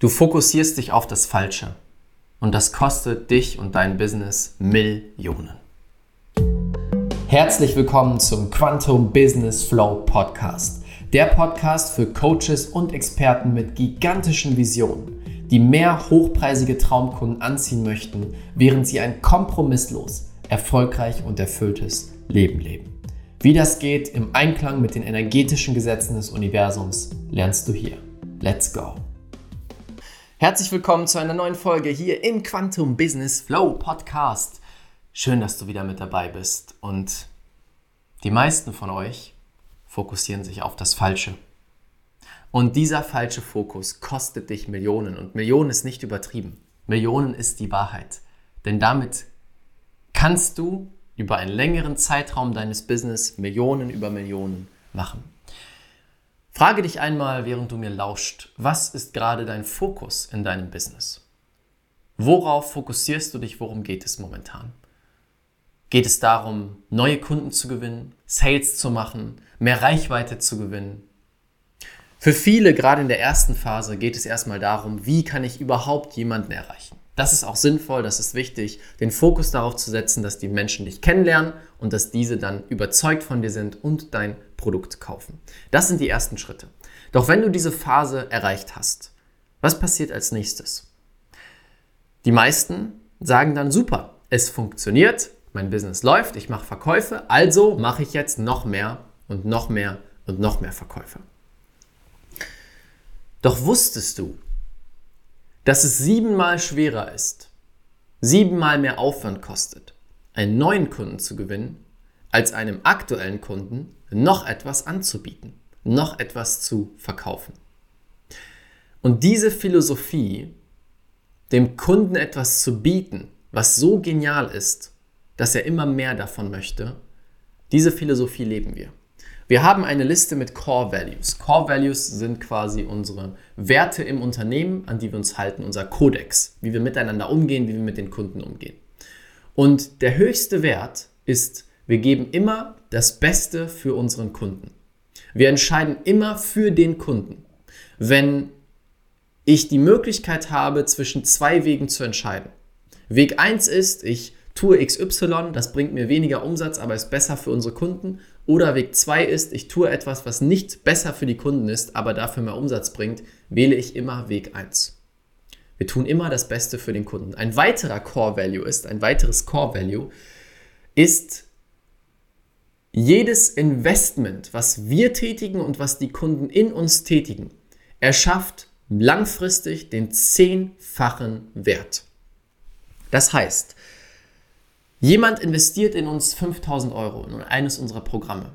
Du fokussierst dich auf das Falsche und das kostet dich und dein Business Millionen. Herzlich willkommen zum Quantum Business Flow Podcast. Der Podcast für Coaches und Experten mit gigantischen Visionen, die mehr hochpreisige Traumkunden anziehen möchten, während sie ein kompromisslos, erfolgreich und erfülltes Leben leben. Wie das geht im Einklang mit den energetischen Gesetzen des Universums, lernst du hier. Let's go! Herzlich willkommen zu einer neuen Folge hier im Quantum Business Flow Podcast. Schön, dass du wieder mit dabei bist. Und die meisten von euch fokussieren sich auf das Falsche. Und dieser falsche Fokus kostet dich Millionen. Und Millionen ist nicht übertrieben. Millionen ist die Wahrheit. Denn damit kannst du über einen längeren Zeitraum deines Business Millionen über Millionen machen. Frage dich einmal, während du mir lauscht, was ist gerade dein Fokus in deinem Business? Worauf fokussierst du dich? Worum geht es momentan? Geht es darum, neue Kunden zu gewinnen, Sales zu machen, mehr Reichweite zu gewinnen? Für viele, gerade in der ersten Phase, geht es erstmal darum, wie kann ich überhaupt jemanden erreichen? Das ist auch sinnvoll, das ist wichtig, den Fokus darauf zu setzen, dass die Menschen dich kennenlernen und dass diese dann überzeugt von dir sind und dein Produkt kaufen. Das sind die ersten Schritte. Doch wenn du diese Phase erreicht hast, was passiert als nächstes? Die meisten sagen dann super, es funktioniert, mein Business läuft, ich mache Verkäufe, also mache ich jetzt noch mehr und noch mehr und noch mehr Verkäufe. Doch wusstest du, dass es siebenmal schwerer ist, siebenmal mehr Aufwand kostet, einen neuen Kunden zu gewinnen, als einem aktuellen Kunden noch etwas anzubieten, noch etwas zu verkaufen. Und diese Philosophie, dem Kunden etwas zu bieten, was so genial ist, dass er immer mehr davon möchte, diese Philosophie leben wir. Wir haben eine Liste mit Core Values. Core Values sind quasi unsere Werte im Unternehmen, an die wir uns halten, unser Kodex, wie wir miteinander umgehen, wie wir mit den Kunden umgehen. Und der höchste Wert ist, wir geben immer das Beste für unseren Kunden. Wir entscheiden immer für den Kunden. Wenn ich die Möglichkeit habe, zwischen zwei Wegen zu entscheiden. Weg 1 ist, ich tue XY, das bringt mir weniger Umsatz, aber ist besser für unsere Kunden. Oder Weg 2 ist, ich tue etwas, was nicht besser für die Kunden ist, aber dafür mehr Umsatz bringt, wähle ich immer Weg 1. Wir tun immer das Beste für den Kunden. Ein weiterer Core Value ist, ein weiteres Core Value ist, jedes Investment, was wir tätigen und was die Kunden in uns tätigen, erschafft langfristig den zehnfachen Wert. Das heißt, jemand investiert in uns 5000 Euro in eines unserer Programme,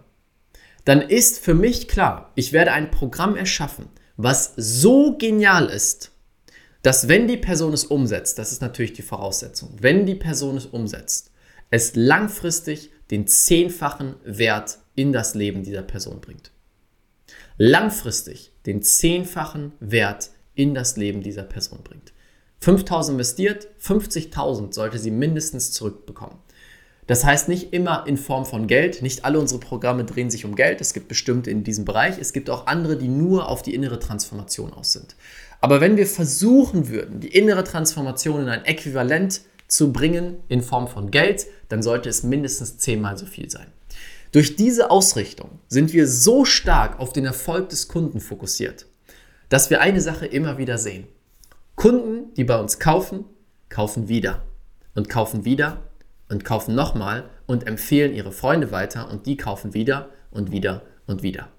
dann ist für mich klar, ich werde ein Programm erschaffen, was so genial ist, dass wenn die Person es umsetzt, das ist natürlich die Voraussetzung, wenn die Person es umsetzt, es langfristig den zehnfachen Wert in das Leben dieser Person bringt. Langfristig den zehnfachen Wert in das Leben dieser Person bringt. 5000 investiert, 50.000 sollte sie mindestens zurückbekommen. Das heißt nicht immer in Form von Geld. Nicht alle unsere Programme drehen sich um Geld. Es gibt bestimmte in diesem Bereich. Es gibt auch andere, die nur auf die innere Transformation aus sind. Aber wenn wir versuchen würden, die innere Transformation in ein Äquivalent zu bringen in Form von Geld, dann sollte es mindestens zehnmal so viel sein. Durch diese Ausrichtung sind wir so stark auf den Erfolg des Kunden fokussiert, dass wir eine Sache immer wieder sehen. Kunden, die bei uns kaufen, kaufen wieder und kaufen wieder und kaufen nochmal und empfehlen ihre Freunde weiter und die kaufen wieder und wieder und wieder.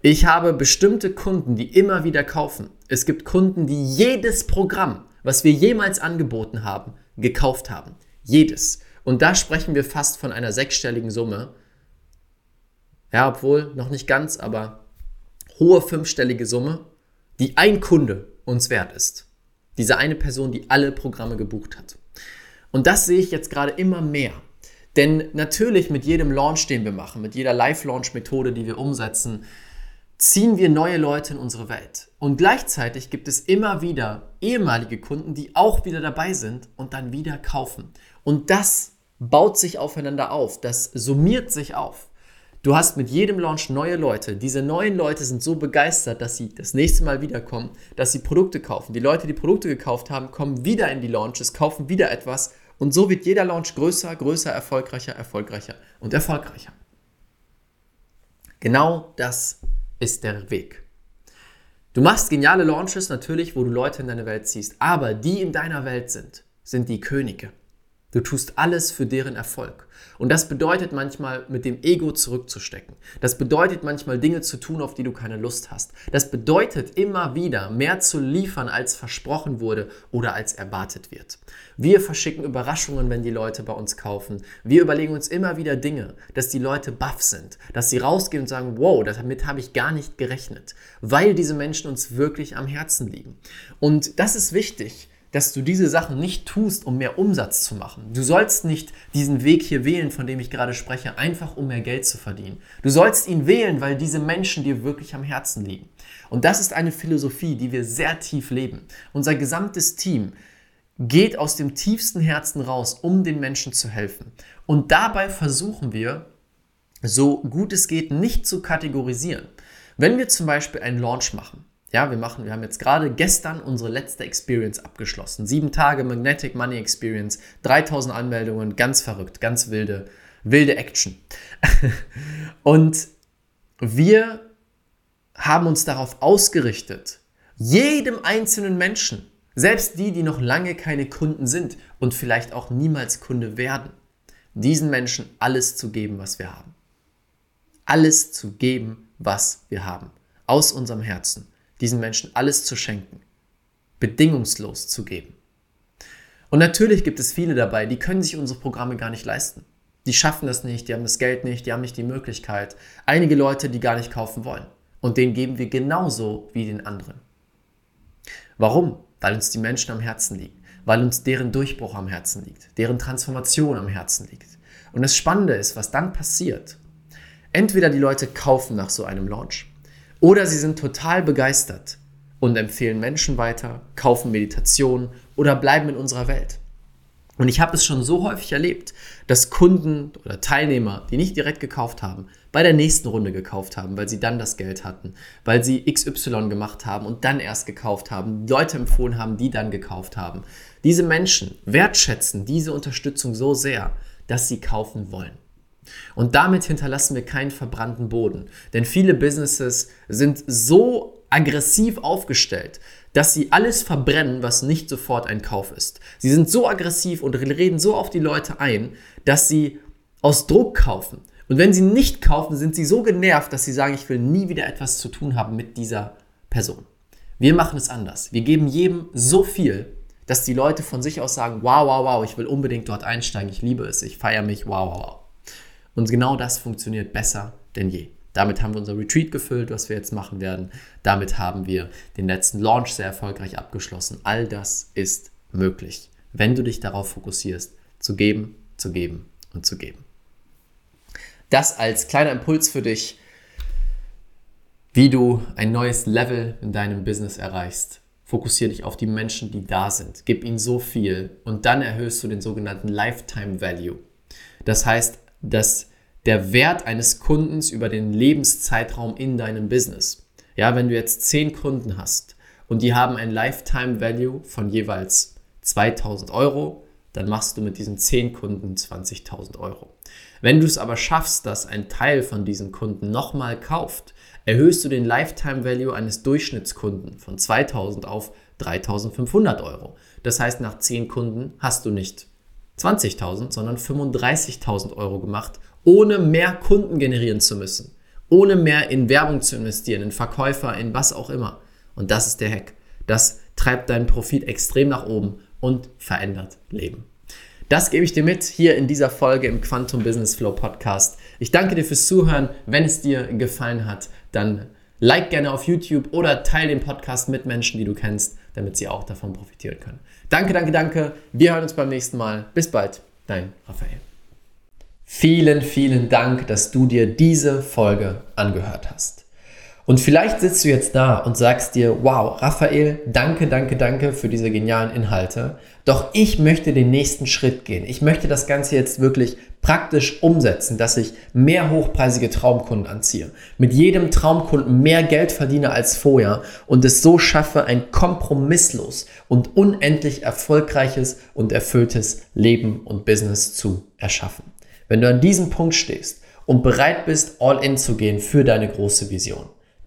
Ich habe bestimmte Kunden, die immer wieder kaufen. Es gibt Kunden, die jedes Programm, was wir jemals angeboten haben, gekauft haben. Jedes. Und da sprechen wir fast von einer sechsstelligen Summe. Ja, obwohl noch nicht ganz, aber hohe fünfstellige Summe, die ein Kunde uns wert ist. Diese eine Person, die alle Programme gebucht hat. Und das sehe ich jetzt gerade immer mehr. Denn natürlich mit jedem Launch, den wir machen, mit jeder Live-Launch-Methode, die wir umsetzen, ziehen wir neue Leute in unsere Welt. Und gleichzeitig gibt es immer wieder ehemalige Kunden, die auch wieder dabei sind und dann wieder kaufen. Und das baut sich aufeinander auf, das summiert sich auf. Du hast mit jedem Launch neue Leute. Diese neuen Leute sind so begeistert, dass sie das nächste Mal wiederkommen, dass sie Produkte kaufen. Die Leute, die Produkte gekauft haben, kommen wieder in die Launches, kaufen wieder etwas und so wird jeder Launch größer, größer, erfolgreicher, erfolgreicher und erfolgreicher. Genau das ist der Weg. Du machst geniale Launches natürlich, wo du Leute in deine Welt ziehst, aber die in deiner Welt sind, sind die Könige. Du tust alles für deren Erfolg. Und das bedeutet manchmal, mit dem Ego zurückzustecken. Das bedeutet manchmal, Dinge zu tun, auf die du keine Lust hast. Das bedeutet immer wieder, mehr zu liefern, als versprochen wurde oder als erwartet wird. Wir verschicken Überraschungen, wenn die Leute bei uns kaufen. Wir überlegen uns immer wieder Dinge, dass die Leute baff sind, dass sie rausgehen und sagen, wow, damit habe ich gar nicht gerechnet, weil diese Menschen uns wirklich am Herzen liegen. Und das ist wichtig dass du diese Sachen nicht tust, um mehr Umsatz zu machen. Du sollst nicht diesen Weg hier wählen, von dem ich gerade spreche, einfach um mehr Geld zu verdienen. Du sollst ihn wählen, weil diese Menschen dir wirklich am Herzen liegen. Und das ist eine Philosophie, die wir sehr tief leben. Unser gesamtes Team geht aus dem tiefsten Herzen raus, um den Menschen zu helfen. Und dabei versuchen wir, so gut es geht, nicht zu kategorisieren. Wenn wir zum Beispiel einen Launch machen, ja, wir machen, wir haben jetzt gerade gestern unsere letzte Experience abgeschlossen. Sieben Tage Magnetic Money Experience, 3000 Anmeldungen, ganz verrückt, ganz wilde, wilde Action. Und wir haben uns darauf ausgerichtet, jedem einzelnen Menschen, selbst die, die noch lange keine Kunden sind und vielleicht auch niemals Kunde werden, diesen Menschen alles zu geben, was wir haben. Alles zu geben, was wir haben. Aus unserem Herzen diesen Menschen alles zu schenken, bedingungslos zu geben. Und natürlich gibt es viele dabei, die können sich unsere Programme gar nicht leisten. Die schaffen das nicht, die haben das Geld nicht, die haben nicht die Möglichkeit. Einige Leute, die gar nicht kaufen wollen. Und denen geben wir genauso wie den anderen. Warum? Weil uns die Menschen am Herzen liegen, weil uns deren Durchbruch am Herzen liegt, deren Transformation am Herzen liegt. Und das Spannende ist, was dann passiert. Entweder die Leute kaufen nach so einem Launch oder sie sind total begeistert und empfehlen Menschen weiter, kaufen Meditation oder bleiben in unserer Welt. Und ich habe es schon so häufig erlebt, dass Kunden oder Teilnehmer, die nicht direkt gekauft haben, bei der nächsten Runde gekauft haben, weil sie dann das Geld hatten, weil sie XY gemacht haben und dann erst gekauft haben, Leute empfohlen haben, die dann gekauft haben. Diese Menschen wertschätzen diese Unterstützung so sehr, dass sie kaufen wollen. Und damit hinterlassen wir keinen verbrannten Boden. Denn viele Businesses sind so aggressiv aufgestellt, dass sie alles verbrennen, was nicht sofort ein Kauf ist. Sie sind so aggressiv und reden so auf die Leute ein, dass sie aus Druck kaufen. Und wenn sie nicht kaufen, sind sie so genervt, dass sie sagen, ich will nie wieder etwas zu tun haben mit dieser Person. Wir machen es anders. Wir geben jedem so viel, dass die Leute von sich aus sagen, wow, wow, wow, ich will unbedingt dort einsteigen, ich liebe es, ich feiere mich, wow, wow, wow. Und genau das funktioniert besser denn je. Damit haben wir unser Retreat gefüllt, was wir jetzt machen werden. Damit haben wir den letzten Launch sehr erfolgreich abgeschlossen. All das ist möglich, wenn du dich darauf fokussierst, zu geben, zu geben und zu geben. Das als kleiner Impuls für dich, wie du ein neues Level in deinem Business erreichst. Fokussiere dich auf die Menschen, die da sind. Gib ihnen so viel und dann erhöhst du den sogenannten Lifetime Value. Das heißt, dass der Wert eines Kundens über den Lebenszeitraum in deinem Business. Ja, wenn du jetzt zehn Kunden hast und die haben ein Lifetime Value von jeweils 2000 Euro, dann machst du mit diesen zehn Kunden 20.000 Euro. Wenn du es aber schaffst, dass ein Teil von diesen Kunden nochmal kauft, erhöhst du den Lifetime Value eines Durchschnittskunden von 2000 auf 3500 Euro. Das heißt, nach 10 Kunden hast du nicht 20.000, sondern 35.000 Euro gemacht, ohne mehr Kunden generieren zu müssen, ohne mehr in Werbung zu investieren, in Verkäufer, in was auch immer. Und das ist der Hack. Das treibt deinen Profit extrem nach oben und verändert Leben. Das gebe ich dir mit hier in dieser Folge im Quantum Business Flow Podcast. Ich danke dir fürs Zuhören. Wenn es dir gefallen hat, dann like gerne auf YouTube oder teile den Podcast mit Menschen, die du kennst, damit sie auch davon profitieren können. Danke, danke, danke. Wir hören uns beim nächsten Mal. Bis bald, dein Raphael. Vielen, vielen Dank, dass du dir diese Folge angehört hast. Und vielleicht sitzt du jetzt da und sagst dir, wow, Raphael, danke, danke, danke für diese genialen Inhalte. Doch ich möchte den nächsten Schritt gehen. Ich möchte das Ganze jetzt wirklich praktisch umsetzen, dass ich mehr hochpreisige Traumkunden anziehe, mit jedem Traumkunden mehr Geld verdiene als vorher und es so schaffe, ein kompromisslos und unendlich erfolgreiches und erfülltes Leben und Business zu erschaffen. Wenn du an diesem Punkt stehst und bereit bist, all in zu gehen für deine große Vision,